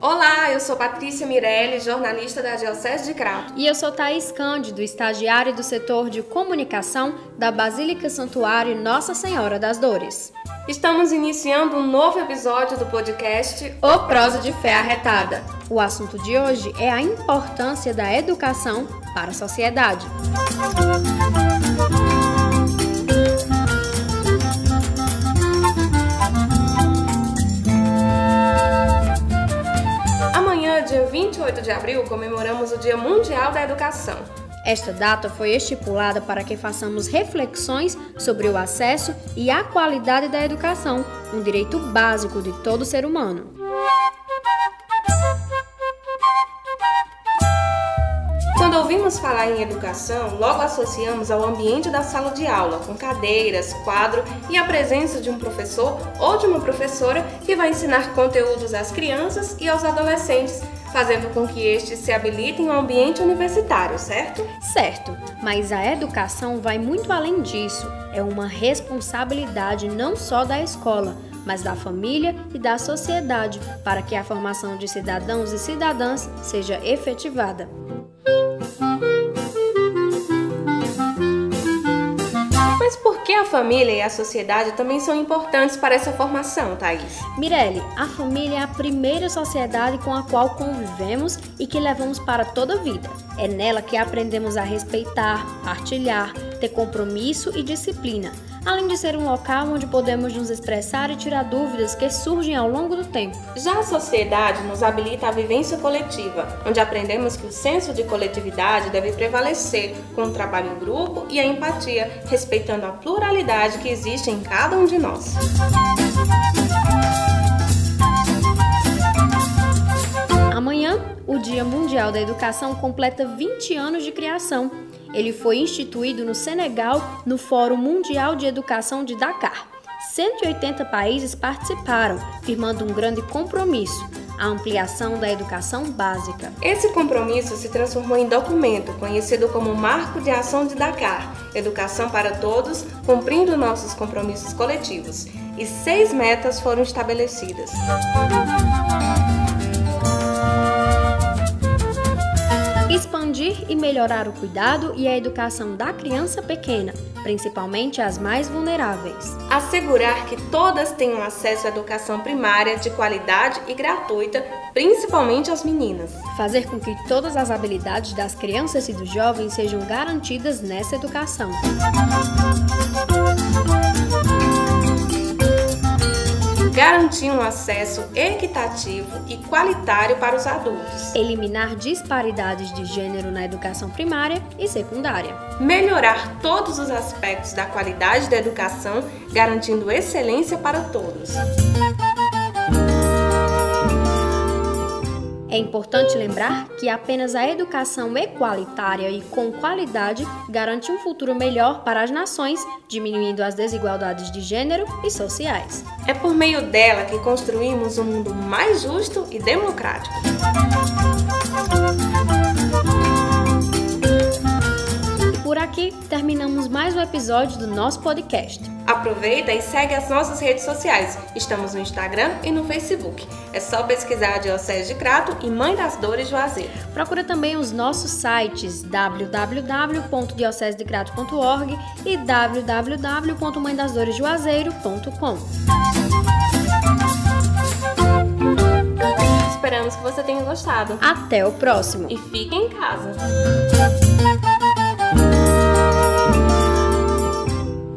Olá, eu sou Patrícia Mirelli, jornalista da Diocese de Crato. E eu sou Thaís Cândido, estagiária do setor de comunicação da Basílica Santuário Nossa Senhora das Dores. Estamos iniciando um novo episódio do podcast O Prosa de Fé Arretada. O assunto de hoje é a importância da educação para a sociedade. Amanhã, de abril, comemoramos o Dia Mundial da Educação. Esta data foi estipulada para que façamos reflexões sobre o acesso e a qualidade da educação, um direito básico de todo ser humano. Quando ouvimos falar em educação, logo associamos ao ambiente da sala de aula, com cadeiras, quadro e a presença de um professor ou de uma professora que vai ensinar conteúdos às crianças e aos adolescentes, fazendo com que estes se habilitem ao ambiente universitário, certo? Certo, mas a educação vai muito além disso. É uma responsabilidade não só da escola, mas da família e da sociedade, para que a formação de cidadãos e cidadãs seja efetivada. A família e a sociedade também são importantes para essa formação, Thaís? Mirelle, a família é a primeira sociedade com a qual convivemos e que levamos para toda a vida. É nela que aprendemos a respeitar, partilhar, ter compromisso e disciplina além de ser um local onde podemos nos expressar e tirar dúvidas que surgem ao longo do tempo. Já a sociedade nos habilita à vivência coletiva, onde aprendemos que o senso de coletividade deve prevalecer com o trabalho em grupo e a empatia, respeitando a pluralidade que existe em cada um de nós. Amanhã, o Dia Mundial da Educação completa 20 anos de criação. Ele foi instituído no Senegal no Fórum Mundial de Educação de Dakar. 180 países participaram, firmando um grande compromisso a ampliação da educação básica. Esse compromisso se transformou em documento, conhecido como Marco de Ação de Dakar Educação para Todos, cumprindo nossos compromissos coletivos. E seis metas foram estabelecidas. E melhorar o cuidado e a educação da criança pequena, principalmente as mais vulneráveis. Assegurar que todas tenham acesso à educação primária de qualidade e gratuita, principalmente as meninas. Fazer com que todas as habilidades das crianças e dos jovens sejam garantidas nessa educação. Garantir um acesso equitativo e qualitário para os adultos, eliminar disparidades de gênero na educação primária e secundária, melhorar todos os aspectos da qualidade da educação, garantindo excelência para todos. É importante lembrar que apenas a educação equalitária e com qualidade garante um futuro melhor para as nações, diminuindo as desigualdades de gênero e sociais. É por meio dela que construímos um mundo mais justo e democrático. Aqui terminamos mais um episódio do nosso podcast. Aproveita e segue as nossas redes sociais. Estamos no Instagram e no Facebook. É só pesquisar a Diocese de Crato e Mãe das Dores Juazeiro. Procura também os nossos sites www.diocesedecrato.org e www.mãedasdoresjuazeiro.com. Esperamos que você tenha gostado. Até o próximo. E fique em casa.